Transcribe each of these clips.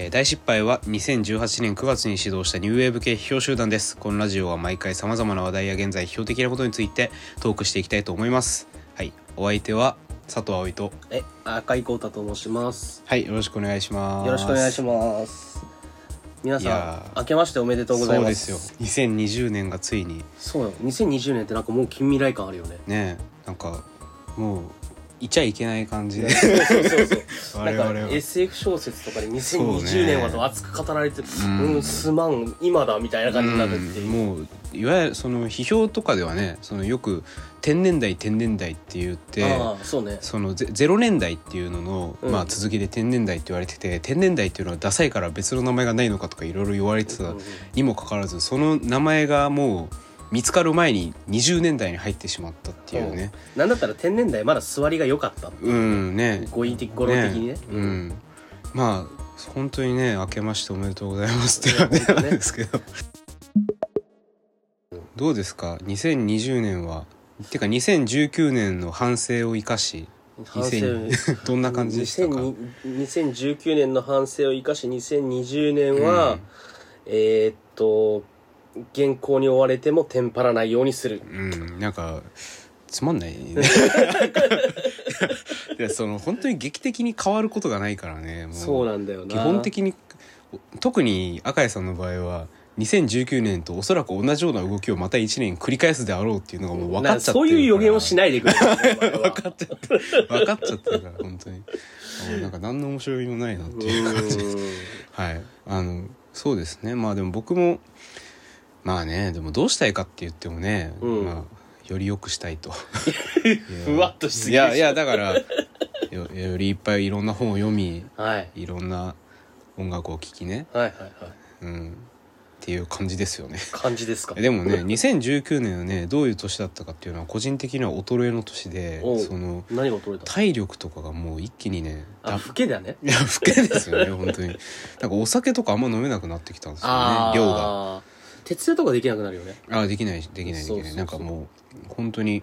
えー大失敗は2018年9月に始動したニューウェーブ系批評集団ですこのラジオは毎回さまざまな話題や現在批評的なことについてトークしていきたいと思いますはいお相手は佐藤葵とえ、赤井光太と申します。はいよろしくお願いしますよろしくお願いします。皆さん、明けましておめでとうございます。そうですよ2020年がついにそうよ。2020年ってなんかもう近未来感あるよね。ねなんかもういちゃいけない感じでそうそうそうそう。我々はなんか SF 小説とかでそうね2020年はと熱く語られてる、うんうん、すまん、今だみたいな感じになるっていう。うんもういわゆるその批評とかではねそのよく天然代天然代って言ってそうね。そのゼゼロ年代っていうのの、うんまあ、続きで天然代って言われてて天然代っていうのはダサいから別の名前がないのかとかいろいろ言われてたにもかかわらずその名前がもう見つかる前に20年代に入ってしまったっていうね。なんだったら天然代まだ座りが良かった。う。んね。語彙的、語呂的にね。うん。まあ本当にね明けましておめでとうございますって感じなんですけど、どうですか？2020年はてか2019年の反省を生かし反省。2000どんな感じでしたか？2000 2019年の反省を生かし2020年は、うん。えーっと原稿に追われてもテンパらないようにする。うんなんかつまんないね。いやその本当に劇的に変わることがないからねもう。そうなんだよな。基本的に特に赤井さんの場合は2019年とおそらく同じような動きをまた1年繰り返すであろうっていうのがもう分かっちゃってるから。そういう予言をしないでくれ。分かっちゃってる。分かっちゃってるから本当になんか何の面白みもないなっていう。感じですはい。あのそうですね。まあでも僕もまあねでもどうしたいかって言ってもね、うん。まあより良くしたいと。ふわっとしすいぎでしょ。やいやだからよよりいっぱいいろんな本を読みはい。いろんな音楽を聴きね。はいはいはい。うん。っていう感じですよね。感じですか？でもね2019年はねどういう年だったかっていうのは個人的には衰えの年でおう。その何が取れた体力とかがもう一気にねあだ老けだね。いや老けですよね本当に。なんかお酒とかあんま飲めなくなってきたんですよね量が徹夜とかできなくなるよね。あできないできないできない。なんかもう本当に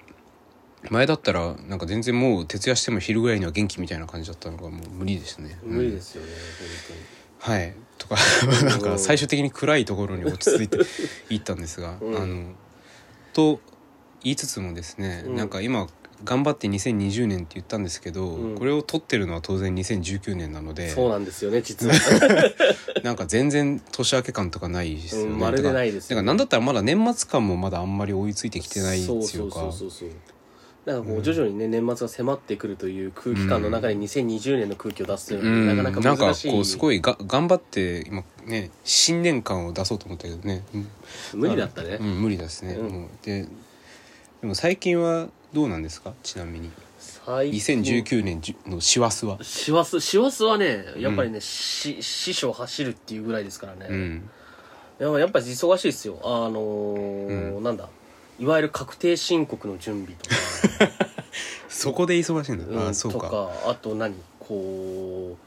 前だったらなんか全然もう徹夜しても昼ぐらいには元気みたいな感じだったのがもう無理ですね。無理ですよねはい。とか なんか最終的に暗いところに落ち着いて いったんですが、うん。あのと言いつつもですね、うん。なんか今頑張って2020年って言ったんですけど、うん。これを撮ってるのは当然2019年なのでそうなんですよね実は。なんか全然年明け感とかないですよね、うんまるでないですだからだからなんだったらまだ年末感もまだあんまり追いついてきてないってそうそうそうそうそう。なんかこう徐々にね年末が迫ってくるという空気感の中で2020年の空気を出すというのうん。はなかなかなんか難しい。こうすごいが頑張って今ね新年感を出そうと思ったけどね、うん。無理だったね。うん、無理ですね、うん。もうででも最近はどうなんですか？ちなみに。最近2019年の師走は？師走師走はねやっぱりね、し師匠走るっていうぐらいですからね、うん。やっぱやっぱり忙しいですよ。あのーうなんだ？いわゆる確定申告の準備とか。そこで忙しいんだ、うんあそうか。とかあと何？こ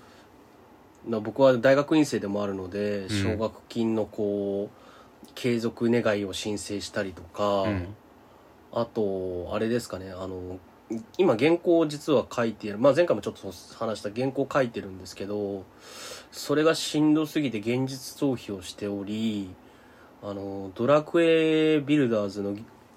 うな僕は大学院生でもあるのでん。奨学金のこう継続願いを申請したりとか、うんあとあれですかねあの今原稿を実は書いている、まあ、前回もちょっと話した原稿を書いてるんですけどそれがしんどすぎて現実逃避をしておりあのドラクエビルダーズの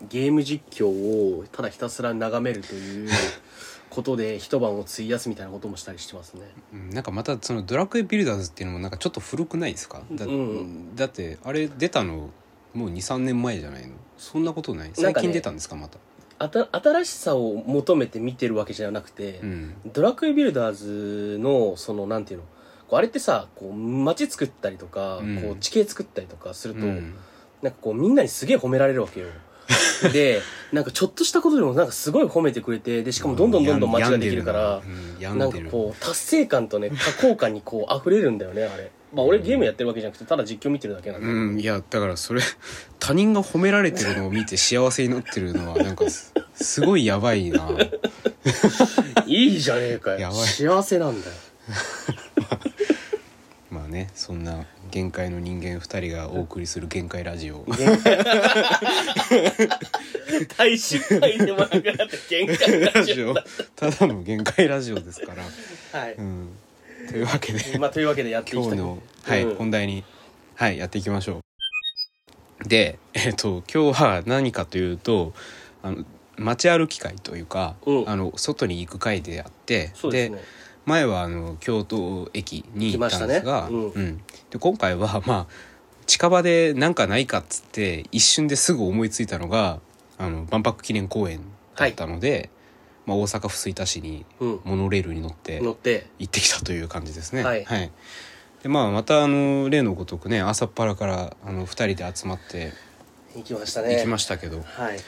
ゲーム実況をただひたすら眺めるという ことで一晩を費やすみたいなこともしたりしてますね。うんなんかまたそのドラクエビルダーズっていうのもなんかちょっと古くないですか？だ,、うんだってあれ出たのもう23年前じゃないの？そんなことない？最近出たんですか？また。あた新しさを求めて見てるわけじゃなくて、うん。ドラクエビルダーズのそのなんていうの？こうあれってさこう街作ったりとか、うん。こう地形作ったりとかすると、うん。なんかこうみんなにすげえ褒められるわけよ。でなんかちょっとしたことでもなんかすごい褒めてくれてでしかもどんどんどんどん街ができるからな。ん。か病んでるこう達成感とね多幸感にこう溢れるんだよねあれまあ俺ゲームやってるわけじゃなくてただ実況見てるだけなんで、うんいやだからそれ 他人が褒められてるのを見て幸せになってるのはなんかすすごいやばいな。いいじゃねえかよ。やばい。幸せなんだよ。まあねそんな限界の人間2人がお送りする限界ラジオ。大失敗でもなくなって限界ラジオラジオただの限界ラジオですから、はい。うん、というわけで。まあというわけでやっていきたい。今日の、はいうん。本題に、はい、やっていきましょう。でえっ、と今日は何かというとあの街歩き会というか、うん。あの外に行く会であってそうですね。前はあの京都駅に行ったんですが、来ましたね。うん。うん。で今回はまあ近場でなんかないかっつって一瞬ですぐ思いついたのがあの万博記念公園だったので、まあ、大阪府吹田市にうん。モノレールに乗って乗って。行ってきたという感じですね。はい。でまあまたあの例のごとくね朝っぱらからあの2人で集まって行きましたね。行きましたけど、はい。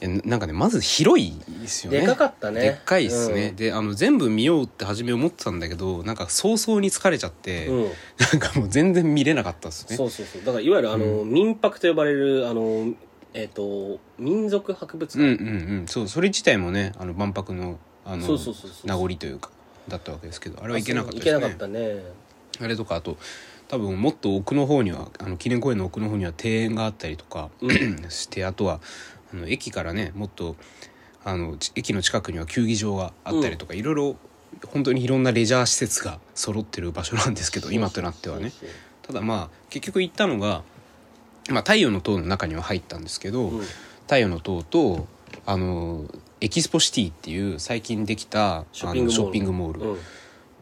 なんかねまず広いですよね。でかかったね。でっかいですね、うん。であの全部見ようって初め思ってたんだけどなんか早々に疲れちゃって、うん。なんかもう全然見れなかったですね。そうそうそう。だからいわゆるあの、民泊と呼ばれるあのえっ、と民族博物館、うんうんうん。そうそれ自体もねあの万博のあのそうそうそうそう名残というかだったわけですけどあれはいけなかったですね。なかったね。あれとかあと多分もっと奥の方にはあの記念公園の奥の方には庭園があったりとか、してあとはあの駅からねもっとあのち駅の近くには球技場があったりとか、いろいろ本当にいろんなレジャー施設が揃ってる場所なんですけど今となってはね。ただまあ結局行ったのが、まあ、太陽の塔の中には入ったんですけど、そうそう太陽の塔とあのエキスポシティっていう最近できたショッピングモールあのショッピングモール、うんうん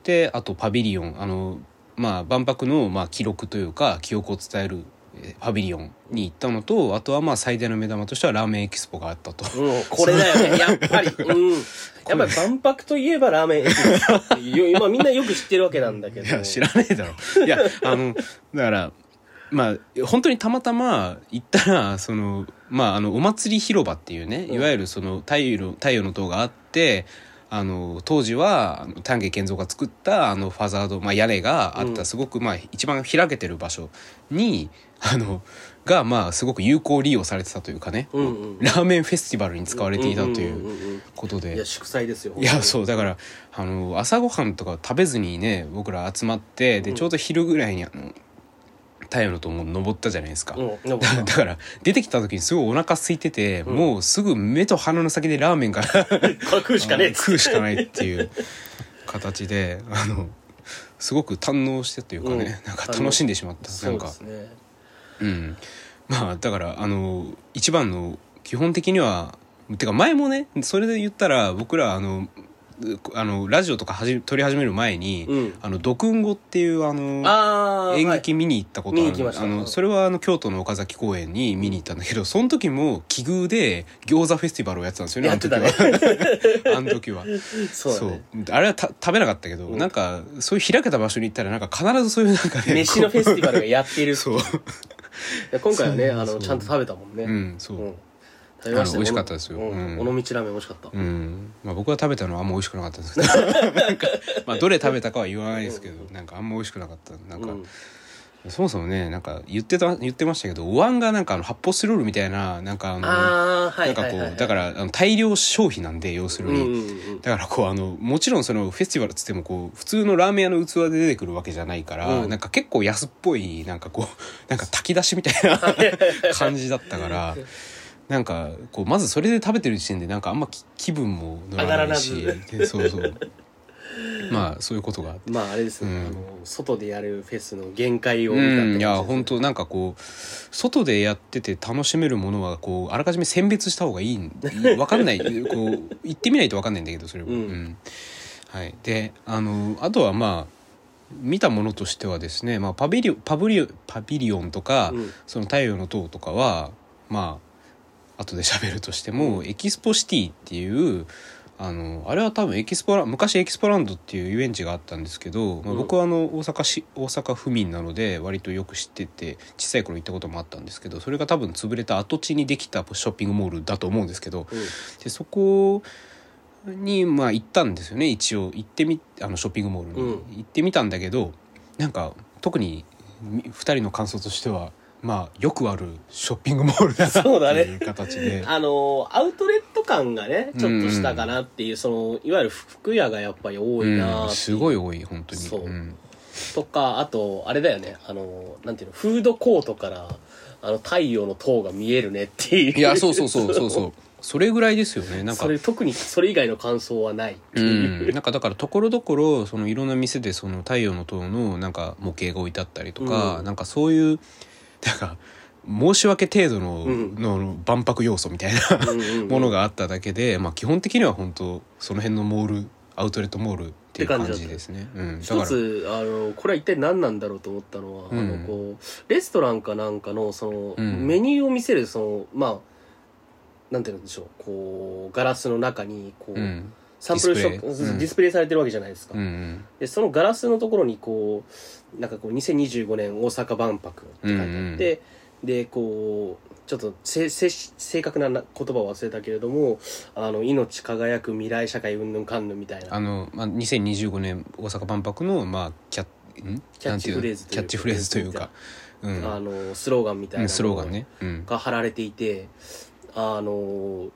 であとパビリオンあのまあ万博のまあ記録というか記憶を伝えるえーパビリオンに行ったのとあとはまあ最大の目玉としてはラーメンエキスポがあったと。うん、これだよね、やっぱり。うん。やっぱり万博といえばラーメンエキスポっていう、まあみんなよく知ってるわけなんだけど。いや知らねえだろ。いやあのだからまあ本当にたまたま行ったらそのまああのお祭り広場っていうね、うん。いわゆるその太陽の太陽の塔があって。あの当時は丹下健三が作ったあのファザード、まあ、屋根があっうん。たすごく、まあ、一番開けてる場所にあのがまあすごく有効利用されてたというかね、うんうん。ラーメンフェスティバルに使われていたということで、いや、祝祭ですよ。いやそうだからあの朝ごはんとか食べずにね僕ら集まってでうん。ちょうど昼ぐらいにあの太陽の塔も登ったじゃないですか、うん。だ だから出てきた時にすごいお腹空いてて、うん。もうすぐ目と鼻の先でラーメンが これ食うしかねえっつって。食うしかないっていう形であのすごく堪能してというかね、うん。なんか楽しんでしまった。なそんか。うですね。うん。まあだからあの一番の基本的にはてか前もねそれで言ったら僕らあのあのラジオとかはじ撮り始める前に、うん。あのドクンゴっていうあのあー。演劇見に行ったことある、見に行きました。あのそれはあの京都の岡崎公園に見に行ったんだけどその時も奇遇で餃子フェスティバルをやってたんですよねやってたね。あの時は。あの時は。そうだね。あれはた食べなかったけど、うん。なんかそういう開けた場所に行ったらなんか必ずそういうなんかね 飯のフェスティバルがやっている。そう。で今回はね、そうそう。あの、ちゃんと食べたもんね。うんそう、うん食べました美味しかったですよ。うん。うん。尾道ラーメン美味しかった？うん。まあ、僕が食べたのはあんま美味しくなかったんですけど。なんか、まあ、どれ食べたかは言わないですけどなんかあんま美味しくなかった。なんか、うん。そもそもねなんか言ってた言ってましたけどお椀がなんかあの発泡スチロールみたいななんかあのあー、はないんかこはいはいうだからあの大量消費なんで要するに、うんうんうん。だからこうあのもちろんそのフェスティバルっつってもこう普通のラーメン屋の器で出てくるわけじゃないから、うん。なんか結構安っぽいなんかこうなんか炊き出しみたいな 感じだったから なんかこうまずそれで食べてる時点でなんかあんま気気分も乗らないしそうそう。まあそういうことが。まああれですね、うん。あの外でやるフェスの限界を見たってうん、いや本当なんかこう外でやってて楽しめるものはこうあらかじめ選別した方がいい分かんない。こう行ってみないと分かんないんだけどそれは、うん。はい、であのあとはまあ見たものとしてはですね、まあ、パビリオンパブリオパビリオンとか、うん。その太陽の塔とかはまあ後で喋るとしても、エキスポシティっていうあのあれは多分エキスポラ昔エキスポランドっていう遊園地があったんですけど、まあ、うん。僕はあの大阪市大阪府民なので割とよく知ってて小さい頃行ったこともあったんですけどそれが多分潰れた跡地にできたショッピングモールだと思うんですけどうん。でそこにまあ行ったんですよね。一応行ってみあのショッピングモールに、うん。行ってみたんだけどなんか特に2人の感想としてはまあよくあるショッピングモールだなっ てそうだね。いう形で。あのアウトレット感がねちょっとしたかなっていう、そのいわゆる服屋がやっぱり多いなう。ん、すごい多い本当に。そう。ん。とかあとあれだよね。あのなんていうのフードコートからあの太陽の塔が見えるねっていう。いやそうそうそうそうそう。それぐらいですよね。なんか。それ特にそれ以外の感想はない。う、ん、なんかだからところどころそのいろんな店でその太陽の塔のなんか模型が置いてあったりとか、うん。なんかそういうなんか申し訳程度の,、うん。の万博要素みたいなものがあっただけで、まあ、基本的には本当その辺のモールアウトレットモールっていう感じですね。うん、一らつあのこれは一体何なんだろうと思ったのは、うん。あのこうレストランかなんかのその、うん。メニューを見せるそのまあなんていうんでしょうこうガラスの中にこう、うんサンプルショップディスプレイ。されてるわけじゃないですか、うんうん。でそのガラスのところにこうなんかこう2025年大阪万博って書いてあって、でこうちょっとせせ正確なな言葉を忘れたけれどもあの命輝く未来社会うんぬんかんぬんみたいな。あの、まあ、2025年大阪万博の、まあ、キャん？キャッチフレーズキャッチフレーズというか、うん。あのスローガンみたいなスローガンね、うん、が貼られていてあの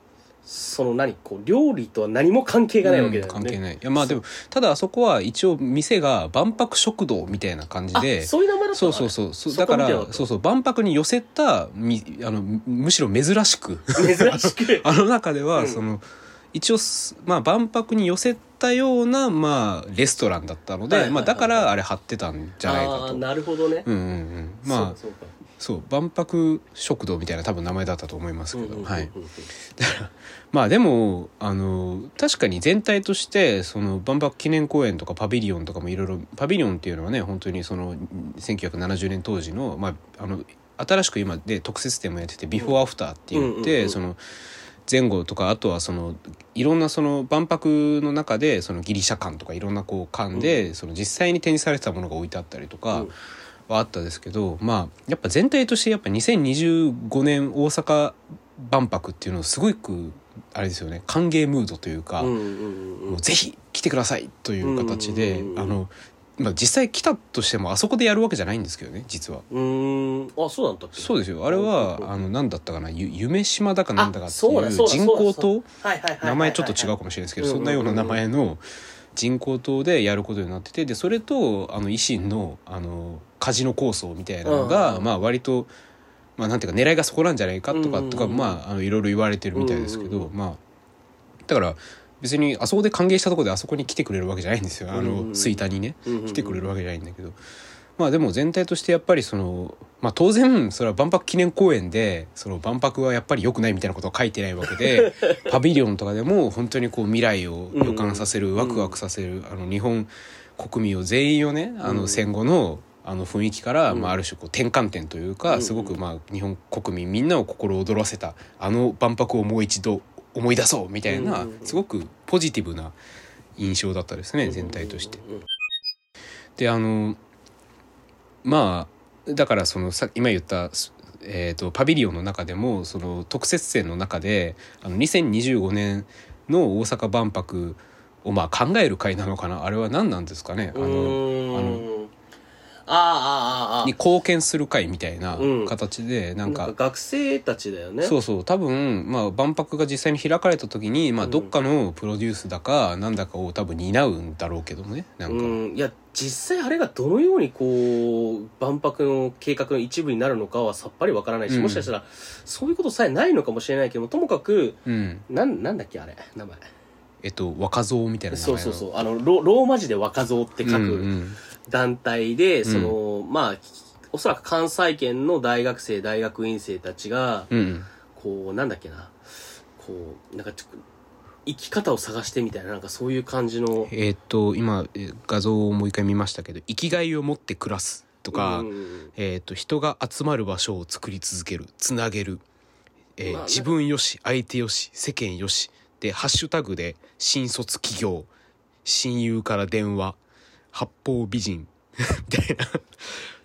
その何こう料理とは何も関係がないわけだよね、うん関係ない。いやまあでもただあそこは一応店が万博食堂みたいな感じで。あそういう名前だったの？そうそうそう。そうだからそうそう。万博に寄せたみあのむむしろ珍しく。珍しく？あの中では、うん。その一応すまあ万博に寄せたようなまあレストランだったので、まあ、だからあれ貼ってたんじゃないかと。ああなるほどね、うんうんうん、まあそうかそう万博食堂みたいな多分名前だったと思いますけど、はい。まあでもあの確かに全体としてその万博記念公園とかパビリオンとかもいろいろパビリオンっていうのはね本当にその1970年当時の,、まあ、あの新しく今で特設店もやっててビフォーアフターって言って、その前後とかあとはそのいろんなその万博の中でそのギリシャ館とかいろんなこう館で、その実際に展示されてたものが置いてあったりとか。うんはあったですけどまあやっぱ全体としてやっぱ2025年大阪万博っていうのをすごくあれですよね。歓迎ムードというか、もうぜひ来てくださいという形で、あの、まあ、実際来たとしてもあそこでやるわけじゃないんですけどね実は。うーん。あそうなんだそうですよ。あれはうんあの何だったかなゆ夢島だかなんだかっていう人工島はいはいはいはい名前ちょっと違うかもしれないですけどうん。そんなような名前の人工島でやることになっててでそれとあの維新のあのカジノ構想みたいなのが、うん。まあ割と、まあ、なんていうか狙いがそこなんじゃないかとか、うん。とかまああのいろいろ言われてるみたいですけど、うんまあだから別にあそこで歓迎したところであそこに来てくれるわけじゃないんですよ。あうんの吹田にね。来来てくれるわけじゃないんだけど、まあでも全体としてやっぱりその、まあ、当然それは万博記念公園でその万博はやっぱり良くないみたいなことは書いてないわけで パビリオンとかでも本当にこう未来を予感させる、うんワクワクさせるあの日本国民を全員をねあのうん。戦後のあの雰囲気から、うん。まあ、ある種こう転換点というか、うん。すごくまあ日本国民みんなを心躍らせたあの万博をもう一度思い出そうみたいな、うん。すごくポジティブな印象だったですね全体として。であのまあだからそのさ今言った、えー、とパビリオンの中でもその特設展の中であの2025年の大阪万博をまあ考える会なのかな？あれは何なんですかね？あのあのああああああに貢献する会みたいなうん。形でなんか。学生たちだよね。そうそう。多分、まあ、万博が実際に開かれた時に、まあ、うん。どっかのプロデュースだかなんだかを多分担うんだろうけどもね。なんか、うんいや実際あれがどのようにこう万博の計画の一部になるのかはさっぱりわからないし、うん。もしかしたらそういうことさえないのかもしれないけどもともかくうん。なんなんだっけあれ。名前。えっと若造みたいな名前の。そうそうそう。あのロローマ字で若造って書うんうくん団体で、そのまあおそらく関西圏の大学生大学院生たちがうん。うんこうなんだっけな。こうなんかちょ生き方を探してみたいななんかそういう感じの。えーっと今えー画像をもう一回見ましたけど生きがいを持って暮らすとか、うん。えーっと人が集まる場所を作り続けるつなげる、えーまあ自分よし相手よし世間よし。でハッシュタグで新卒企業。親友から電話八方美人。みたいな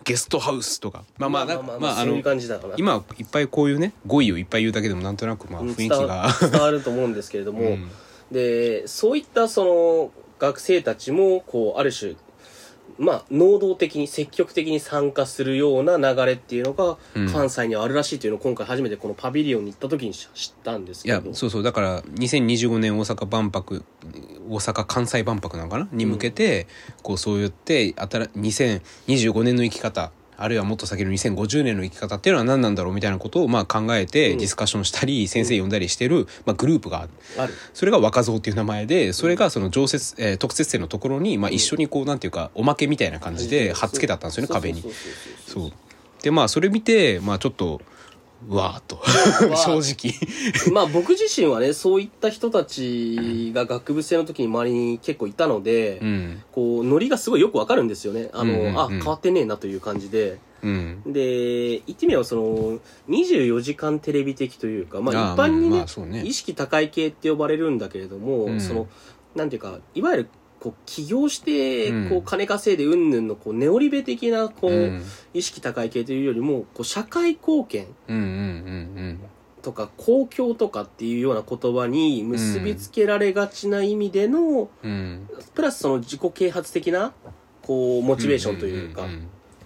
ゲストハウスとか。まあまあなんかまああのそういう感じだから。今いっぱいこういうね語彙をいっぱい言うだけでもなんとなくまあうん雰囲気が 伝わると思うんですけれども、うん。でそういったその学生たちもこうある種まあ能動的に積極的に参加するような流れっていうのがうん。関西にはあるらしいというのを今回初めてこのパビリオンに行った時に知ったんですいやけどそうそう。だから2025年大阪万博大阪・関西万博なのかな？に向けて、こうそう言って新2025年の生き方あるいはもっと先の2050年の生き方っていうのは何なんだろうみたいなことをまあ考えてうん。ディスカッションしたり、先生呼んだりしてる、まあ、グループがある。それが若造っていう名前でそれがその常設、えー特設生のところに、まあ、一緒にこうなんていうかおまけみたいな感じで貼っつけてあったんですよね壁に。そう。でまあそれ見てまあちょっとうわーっと 正直。まあ僕自身はねそういった人たちが学部生の時に周りに結構いたので、うん。こうノリがすごいよくわかるんですよね。あの、うんうんうん。あ変わってねえなという感じで。うん。で言ってみればその24時間テレビ的というかまああ一般にうんね,、まあね。意識高い系って呼ばれるんだけれども、うん。そのなんていうかいわゆるこう起業してうんこう金稼いでうんぬんのこうネオリベ的なこう、うん。意識高い系というよりもこう社会貢献とか公共とかっていうような言葉に結びつけられがちな意味での、プラスその自己啓発的なこうモチベーションというか、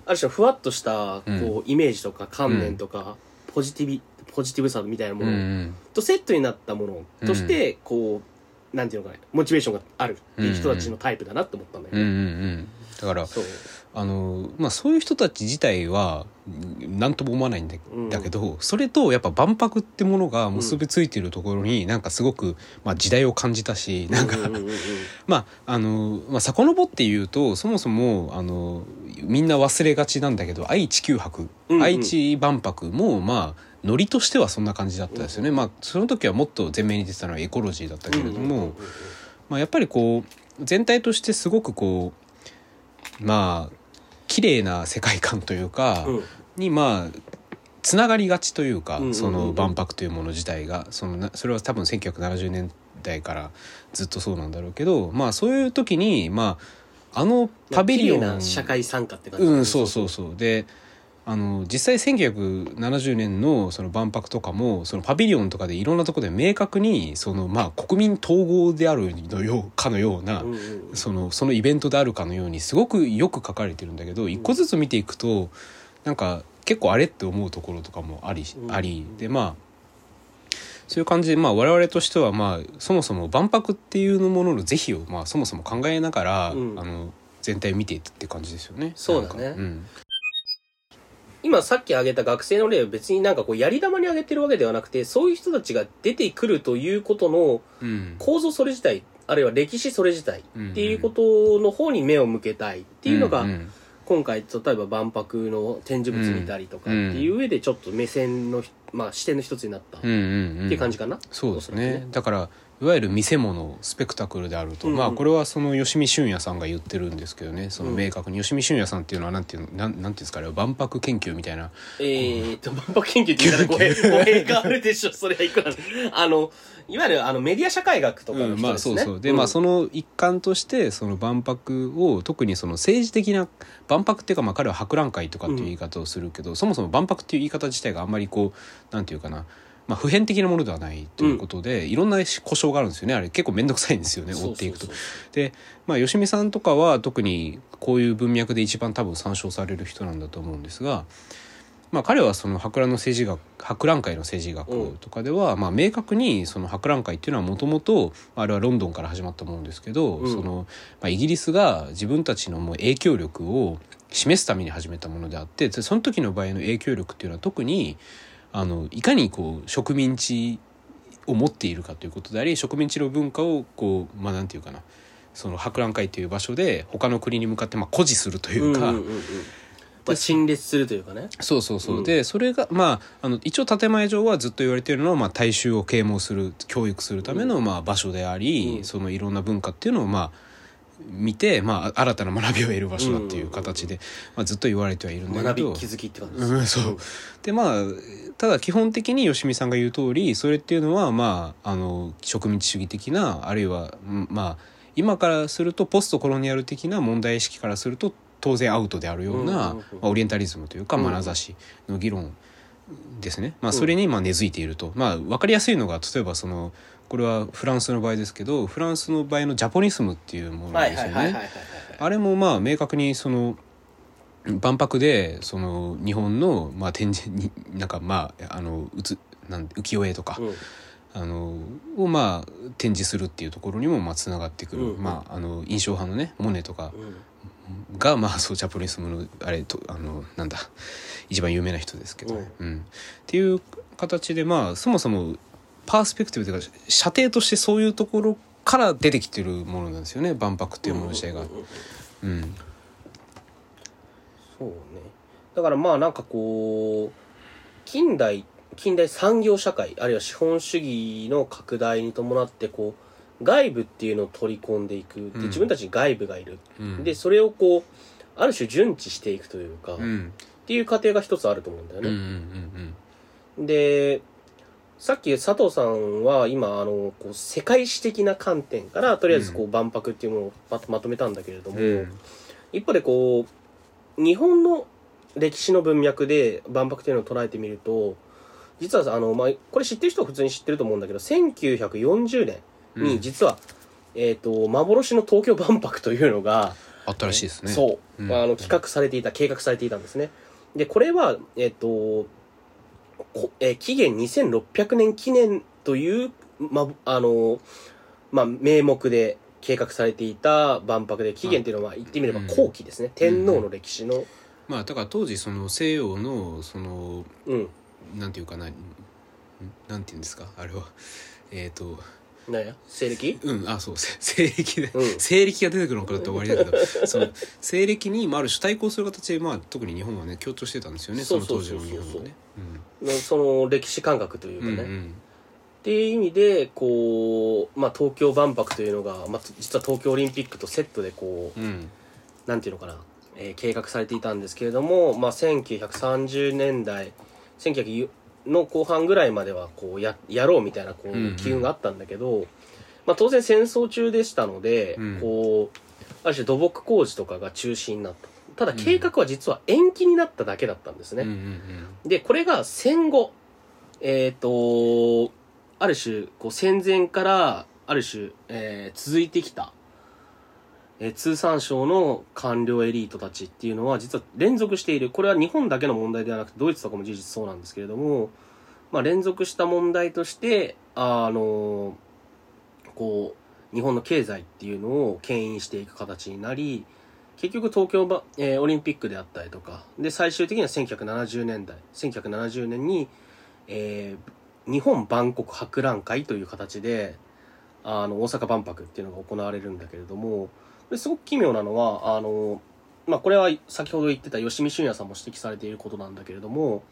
ある種のふわっとしたこう、うん。イメージとか観念とか、ポジティビポジティブさみたいなものんとセットになったものとしてこう、なんていうのかなモチベーションがあるっていう人たちのタイプだなって思ったんだようんうんね。うん。だからそう。あのまあそういう人たち自体は何とも思わないんだ,、けどそれとやっぱ万博ってものが結びついてるところになんかすごく、まあ、時代を感じたしなんか、まああの、まあ、遡って言うとそもそもあのみんな忘れがちなんだけど愛・地球博、愛知万博もまあノリとしてはそんな感じだったですよね、まあその時はもっと前面に出てたのはエコロジーだったけれども、まあ、やっぱりこう全体としてすごくこうまあ綺麗な世界観というか、うん。にまあつながりがちというか、その万博というもの自体がそのなそれは多分1970年代からずっとそうなんだろうけどまあそういう時にまああのパビリオン、綺麗な社会参加って感じうんそうそうそう。であの実際1970年のその万博とかもそのパビリオンとかでいろんなところで明確にそのまあ国民統合であるのようかのような、そのそのイベントであるかのようにすごくよく書かれてるんだけど一個ずつ見ていくとなんか結構あれって思うところとかもあり,、うんありでまあそういう感じで、まあ、我々としては、まあ、そもそも万博っていうものの是非を、まあ、そもそも考えながら、うん。あの全体を見ていったって感じですよね。そうだね。うん今さっき挙げた学生の例は別になんかこうやり玉に挙げてるわけではなくてそういう人たちが出てくるということのうん。構造それ自体あるいは歴史それ自体っていうことの方に目を向けたいっていうのがんん。今回例えば万博の展示物見たりとかっていう上でちょっと目線のまあ視点の一つになったっうんうんうん。ていう感じかな？そうですおそらくね。だからいわゆる見せ物スペクタクルであると、うんうん。まあこれはその吉見俊也さんが言ってるんですけどね。そのうん。明確に、吉見俊也さんっていうのはなんていうのなんなんていうんですかあれ万博研究みたいな。えーと、万博研究って言ったら語弊、があるでしょ、それはいくら。あの、いわゆるあのメディア社会学とかのうん、まあ人ですね。そう。そうで、まあその一環としてその万博を特にその政治的な万博っていうかまあ彼は博覧会とかっていう言い方をするけど、そもそも万博っていう言い方自体があんまりこうなんていうかなまあ、普遍的なものではないということで、いろんな故障があるんですよね。あれ結構面倒くさいんですよね追っていくと。で、まあ、吉見さんとかは特にこういう文脈で一番多分参照される人なんだと思うんですが、まあ、彼はその博覧の政治学博覧会の政治学とかでは、まあ、明確にその博覧会っていうのはもともとあれはロンドンから始まったものですけど、うん。そのまあ、イギリスが自分たちのもう影響力を示すために始めたものであってでその時の場合の影響力っていうのは特にあのいかにこう植民地を持っているかということであり植民地の文化をこうまあなんていうかなその博覧会という場所で他の国に向かってまあ誇示するというか、うんうんうんうん。まあ、陳列するというかね。そうそうそう、うん。でそれがまああの一応建前上はずっと言われているのは、まあ、大衆を啓蒙する教育するための、まあ、場所であり、うん。そのいろんな文化っていうのをまあ見て、まあ、新たな学びを得る場所だっていう形で、まあ、ずっと言われてはいるんだけど。学び気づきって感じです。うんそう。でまあただ基本的に吉見さんが言う通りそれっていうのはまああの植民地主義的なあるいはうんまあ今からするとポストコロニアル的な問題意識からすると当然アウトであるような、まあ、オリエンタリズムというかうん眼差しの議論ですね、まあ、それにまあ根付いていると、まあ、分かりやすいのが例えばそのこれはフランスの場合ですけどフランスの場合のジャポニスムっていうものはいですよね。あれもまあ明確にその万博でその日本のまあ展示になんかまああのうつなん浮世絵とか、うん。あのをまあ展示するっていうところにもまあつながってくる、うんまああの印象派のねモネとかうん。がまあそうジャポニスムのあれとあのなんだ一番有名な人ですけど、うん。っていう形でまあそもそもパースペクティブというか射程としてそういうところから出てきてるものなんですよね。万博っていうもの自体が。うんそうね。だからまあなんかこう近代近代産業社会あるいは資本主義の拡大に伴ってこう外部っていうのを取り込んでいく。でうん。自分たちに外部がいる、うん。でそれをこうある種順知していくというか、っうん。ていう過程が一つあると思うんだようんうんね、うん。でさっき佐藤さんは今あのこう世界史的な観点からとりあえずこう万博っていうものをまとまとめたんだけれども、うん。一方でこう日本の歴史の文脈で万博というのを捉えてみると実はあの、まあ、これ知ってる人は普通に知ってると思うんだけど1940年うん。に実は、えー、と幻の東京万博というのが、あったらしいですね。そう、うん。あの企画されていた計画されていたんですね。でこれはえっ、とこえー紀元2600年記念という、まあのまあ、名目で計画されていた万博で紀元っていうのは言ってみればうん。後期ですね、天皇の歴史の。まあだから当時その西洋のそのうん。なんていうかななんていうんですか？あれは。えっ、となんや？西暦？うん。あそう。せ 西暦で、うん。西暦が出てくるのかなって終わりだけど。その西暦に、まあ、ある種対抗する形で、まあ、特に日本はね強調してたんですよね。その当時の日本はね。のその歴史感覚といううんかね、っうん。ていう意味でこう、まあ、東京万博というのが、まあ、実は東京オリンピックとセットでこううん。うんなんていうのかな、えー計画されていたんですけれども、まあ、1930年代1900の後半ぐらいまではこうややろうみたいなこうんうん。う機運があったんだけど、まあ、当然戦争中でしたので、うん。こうある種土木工事とかが中止になったただ計画は実は延期になっただけだったんですね、うんうんでこれが戦後。えっ、とある種こう戦前からある種、えー続いてきた、えー通産省の官僚エリートたちっていうのは実は連続している。これは日本だけの問題ではなくてドイツとかも事実そうなんですけれども、まあ、連続した問題としてあのこう日本の経済っていうのを牽引していく形になり結局東京ば、えーオリンピックであったりとか。で最終的には1970年代。1970年に、えー日本万国博覧会という形であの大阪万博っていうのが行われるんだけれども。ですごく奇妙なのはあの、まあ、これは先ほど言ってた吉見俊也さんも指摘されていることなんだけれども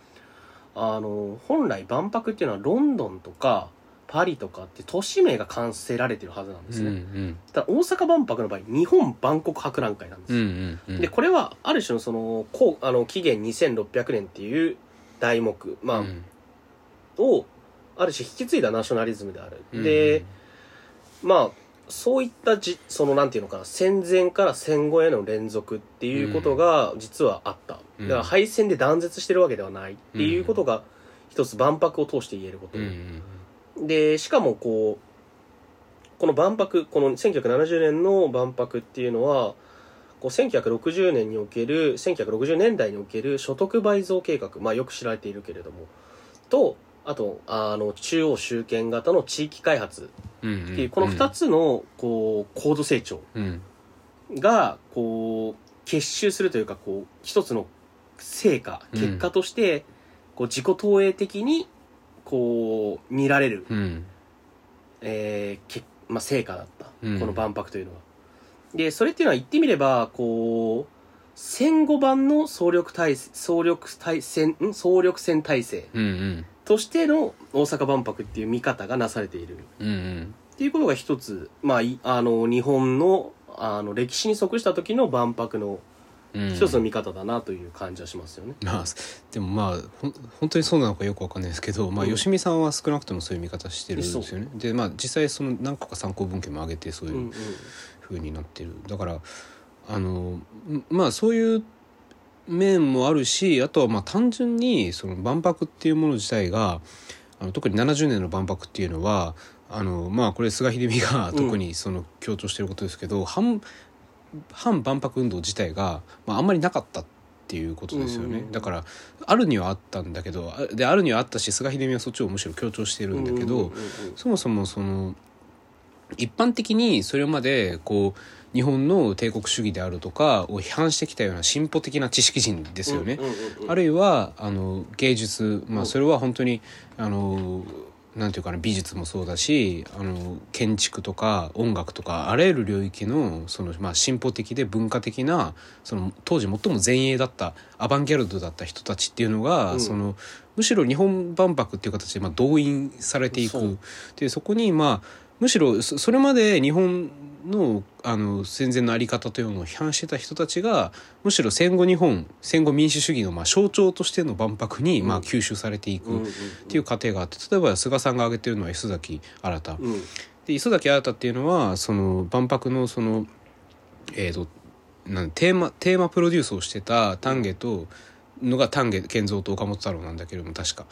あの本来万博っていうのはロンドンとかパリとかって都市名が完成られてるはずなんですうんうね、んただ大阪万博の場合日本万国博覧会なんですうんうよ、んうん。でこれはある種のそのこうあの紀元2600年っていう題目、まあうん。をある種引き継いだナショナリズムである、うんでまあそういったじそのなんていうのかな戦前から戦後への連続っていうことが実はあった、うん。だから敗戦で断絶してるわけではないっていうことが一つ万博を通して言えること、うんうんでしかもこうこの万博この1970年の万博っていうのはこう1960年における1960年代における所得倍増計画、まあ、よく知られているけれども。とあとあの中央集権型の地域開発っていうこの2つのこう高度成長うん。がこう結集するというかこう一つの成果うん。結果としてこう自己投影的にこう見られるうん。えーけまあ、成果だった、うん。この万博というのは。でそれっていうのは言ってみればこう戦後版の総力体総力体戦ん？総力戦体制うんうん。としての大阪万博っていう見方がなされている。うんうん。っていうことが一つ、まあ、いあの日本のあの歴史に即した時の万博のうん一つの見方だなという感じはしますよね。まあでもまあ本当にそうなのかよくわかんないですけど、まあ、うん吉見さんは少なくともそういう見方してるんですよね。でまあ実際その何個か参考文献も上げてそううんいううん風になってる。だからあのんまあそういう面もあるしあとはまあ単純にその万博っていうもの自体があの特に70年の万博っていうのはあのまあこれ菅秀美が特にその強調してることですけど、反反万博運動自体が、まあ、あんまりなかったっていうことですよね、うん。だからあるにはあったんだけどあであるにはあったし菅秀美はそっちをむしろ強調してるんだけど、そもそもその一般的にそれまでこう日本の帝国主義であるとかを批判してきたような進歩的な知識人ですよね。あるいはあの芸術、まあ、うん。それは本当にあのなんていうかな美術もそうだしあの建築とか音楽とかあらゆる領域のその、まあ、進歩的で文化的なその当時最も前衛だったアバンギャルドだった人たちっていうのが、うん。そのむしろ日本万博っていう形で、まあ、動員されていく。でそこにまあむしろそそれまで日本のあの戦前の在り方というのを批判してた人たちがむしろ戦後日本戦後民主主義のまあ象徴としての万博にまあ吸収されていくっていう過程があって例えば菅さんが挙げてるのは磯崎新うん。で磯崎新っていうのはその万博のそのえー、となんテーマテーマプロデュースをしてた丹下とのが丹下健三と岡本太郎なんだけれども確か。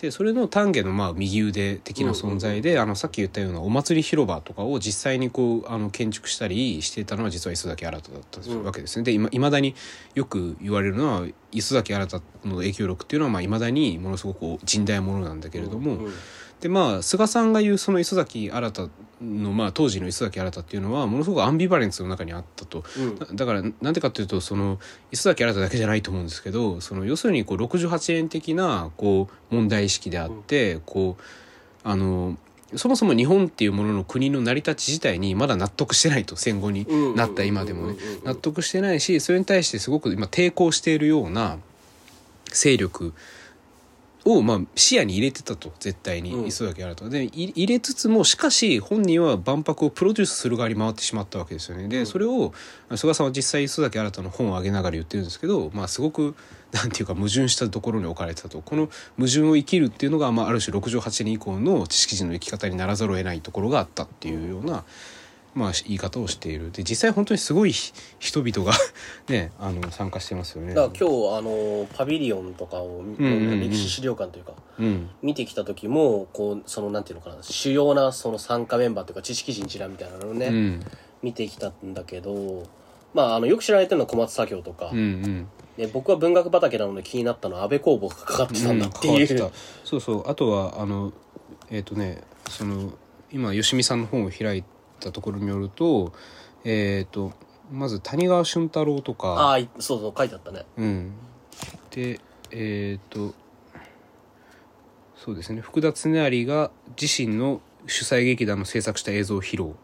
でそれの丹下のまあ右腕的な存在で、あのさっき言ったようなお祭り広場とかを実際にこうあの建築したりしていたのは実は磯崎新だったうんわけですね。でいま未だによく言われるのは磯崎新の影響力っていうのはまあ未だにものすごく甚大なものなんだけれども、うんうんでまあ菅さんが言うその磯崎新の、まあ、当時の磯崎新っていうのはものすごくアンビバレンスの中にあったと。うん。だだからなんでかっていうとその磯崎新だけじゃないと思うんですけどその要するにこう68円的なこう問題意識であって、こうあのそもそも日本っていうものの国の成り立ち自体にまだ納得してないと戦後になった今でもね。納得してないしそれに対してすごく今抵抗しているような勢力をまあ視野に入れてたと絶対うん。に磯崎新でい入れつつもしかし本人は万博をプロデュースする側に回ってしまったわけですよね。でそれを菅さんは実際磯崎新の本を上げながら言ってるんですけどまあすごく なんていうか矛盾したところに置かれてたと。この矛盾を生きるっていうのが、まあ、ある種68年以降の知識人の生き方にならざるを得ないところがあったっていうような、まあ、言い方をしている。で実際本当にすごいひ人々が ねあの参加してますよね。だから今日あのパビリオンとかを、んうんうん。歴史資料館というかうん。見てきた時もこうそのなんていうのかな主要なその参加メンバーというか知識人一覧みたいなのをね、うん。見てきたんだけどまああのよく知られてるのは小松左京とか、うんうん。で僕は文学畑なので気になったのは安倍公房がかかってたんだっていう、うんそうそう。あとはあのえっ、とねその今吉見さんの本を開いたところによるとえっ、とまず谷川俊太郎とあか。あそうそう書いてあったね。うん。でえっ、とそうですね。福田恒有が自身の主催劇団の制作した映像を披露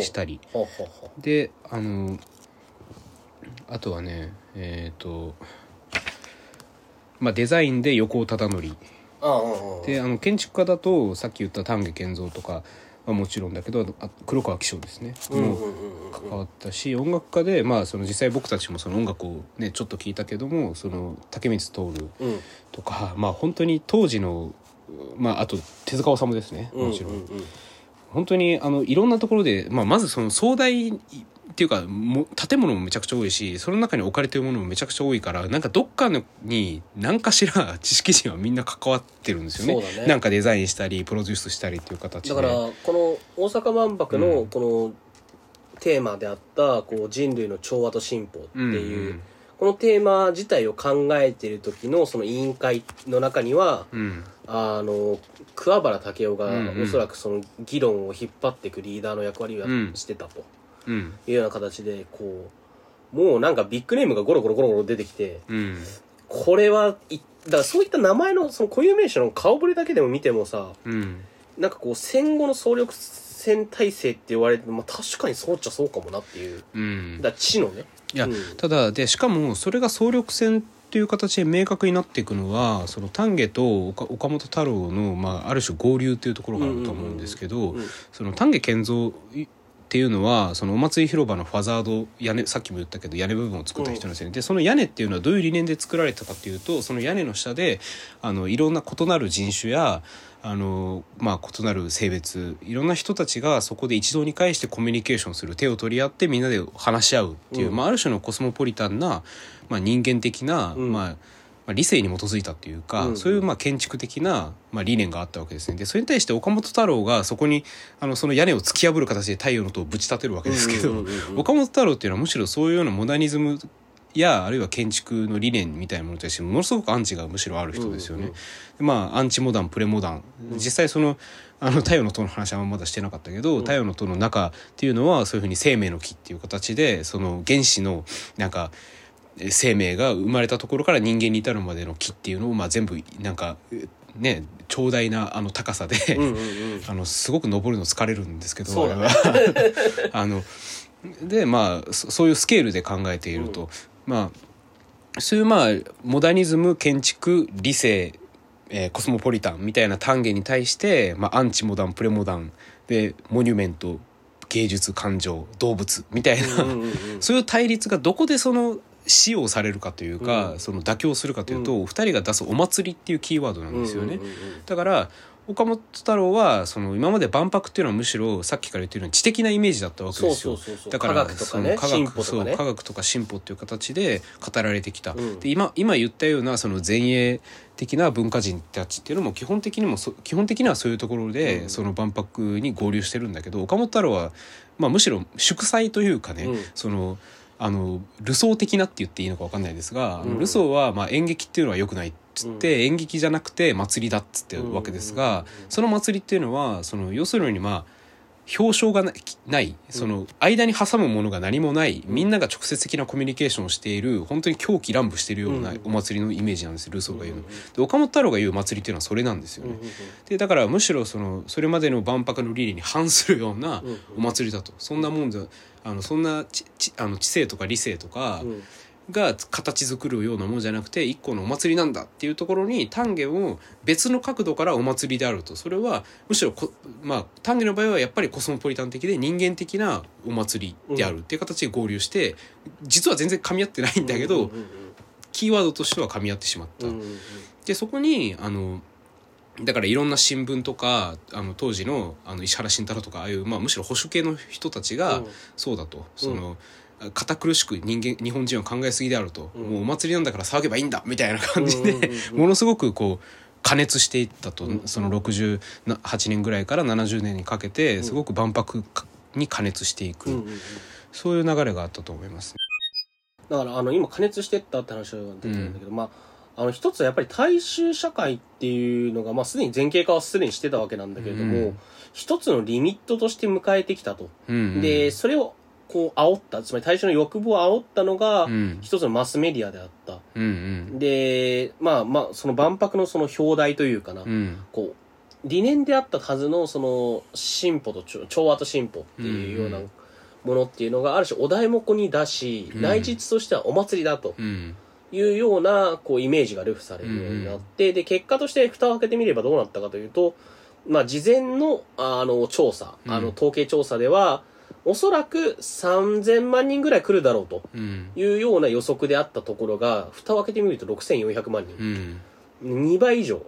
したり。ほうほうほであのあとはねえっ、とまあデザインで横尾忠則。であの建築家だとさっき言った丹下健三とかはもちろんだけどあ黒川紀章ですね、もうんうんうんうん。関わったし音楽家でまあその実際僕たちもその音楽をねちょっと聞いたけどもその竹光徹うん。とかまあ本当に当時のまああと手塚治虫ですね。もちろん,、うん。うんうん。本当にあのいろんなところで、まあ、まずその壮大っていうかも建物もめちゃくちゃ多いしその中に置かれてるものもめちゃくちゃ多いからなんかどっかのに何かしら知識人はみんな関わってるんですよね。ね。なんかデザインしたりプロデュースしたりっていう形で。だからこの大阪万博のこのテーマであったこう人類の調和と進歩っていう、このテーマ自体を考えている時のその委員会の中にはうん。うんあの桑原武雄がうんうん。おそらくその議論を引っ張っていくリーダーの役割をうん。してたと。うんいうような形でこうもうなんかビッグネームがゴロゴロゴロゴロ出てきてうん。これはいだからそういった名前のその固有名詞の顔ぶれだけでも見てもさうん。なんかこう戦後の総力戦体制って言われてまあ確かにそうっちゃそうかもなっていう。うん。だ地のね。いや、うん。ただでしかもそれが総力戦っていう形で明確になっていくのはその丹下と岡岡本太郎の、まあ、ある種合流っていうところがあると思うんですけど、うん。その丹下健三っていうのはそのお祭り広場のファザード屋根さっきも言ったけど屋根部分を作った人なんで。すよね、でその屋根っていうのはどういう理念で作られたかっていうとその屋根の下であのいろんな異なる人種やあの、まあ、異なる性別いろんな人たちがそこで一堂に会してコミュニケーションする手を取り合ってみんなで話し合うっていう、うん。まあ、ある種のコスモポリタンな、まあ、人間的な、うん。まあまあ、理性に基づいたっていうか、うん。そういうまあ建築的なまあ理念があったわけですね。でそれに対して岡本太郎がそこにあのその屋根を突き破る形で太陽の塔をぶち立てるわけですけど、うんうんうんうん岡本太郎っていうのはむしろそういうようなモダニズムやあるいは建築の理念みたいなものに対してものすごくアンチがむしろある人ですよね。まあアンチモダンプレモダン。実際そのあの太陽の塔の話はまだしてなかったけど、太陽の塔の中っていうのはそういうふうに生命の木っていう形でその原子のなんか生命が生まれたところから人間に至るまでの木っていうのをまあ全部なんかね長大なあの高さで、うんうんうん。あのすごく登るの疲れるんですけどそうだね。あ のでまあそそういうスケールで考えていると、まあそういうまあモダニズム建築理性、えーコスモポリタンみたいな単元に対して、まあ、アンチモダンプレモダンでモニュメント芸術感情動物みたいな、うんうんうん。そういう対立がどこでその使用されるかというか、うん。その妥協するかというと、お二人が出す「お祭り」っていうキーワードなんですよね。だから岡本太郎はその今まで万博っていうのはむしろさっきから言ってるように知的なイメージだったわけですよ。だから科学とかねその科進歩とかね。そう科学とか進歩っていう形で語られてきた、うん。で今今言ったようなその前衛的な文化人たちっていうのも基本的にもそ基本的にはそういうところで、うん。その万博に合流してるんだけど岡本太郎は、まあ、むしろ祝祭というかね、うん。そのあのルソー的なって言っていいのか分かんないですが、うん。ルソーはまあ演劇っていうのは良くないっつって、演劇じゃなくて祭りだっつってるわけですが、うんその祭りっていうのはその要するにまあ表彰がなないその間に挟むものが何もない、みんなが直接的なコミュニケーションをしている本当に狂気乱舞しているようなうん。お祭りのイメージなんですルソーが言うの。うんで岡本太郎が言う祭りっていうのはそれなんですよね。でだからむしろそのそれまでの万博の理念に反するようなうん。お祭りだと。そんなもんじゃあのそんなちちあの知性とか理性とかうん。が形作るようなもんじゃなくて一個のお祭りなんだっていうところに単元を別の角度からお祭りであると。それはむしろこ、まあ、単元の場合はやっぱりコスモポリタン的で人間的なお祭りであるっていう形で合流して実は全然噛み合ってないんだけど、キーワードとしては噛み合ってしまった。でそこにあのだからいろんな新聞とかあの当時のあの石原慎太郎とかああいう、まあ、むしろ保守系の人たちが、うん。そうだと。その、堅苦しく人間日本人は考えすぎであると、うん。もうお祭りなんだから騒げばいいんだみたいな感じで、うんうんうん。う んものすごくこう加熱していったと、うん。その68年ぐらいから70年にかけてすごく万博に加熱していく、うんうんうん。そういう流れがあったと思います。だからあの今加熱してったって話が出てるんだけど、まああの一つはやっぱり大衆社会っていうのが、まあ、すでに前景化はすでにしてたわけなんだけれども、うん。一つのリミットとして迎えてきたと。うんうん。で、それをこう煽った、つまり大衆の欲望を煽ったのが、うん。一つのマスメディアであった。うんうん。で、まあまあ、その万博のその表題というかな、うん。こう、理念であったはずのその進歩と調調和と進歩っていうようなうん。ものっていうのがある種お題目に出し、うん。内実としてはお祭りだと。うんいうようなこうイメージがルフされるようになって、で結果として蓋を開けてみればどうなったかというと、まあ、事前のあの調査、うん。あの統計調査ではおそらく3000万人ぐらい来るだろうとうん。いうような予測であったところが蓋を開けてみると6400万人、うん。2倍以上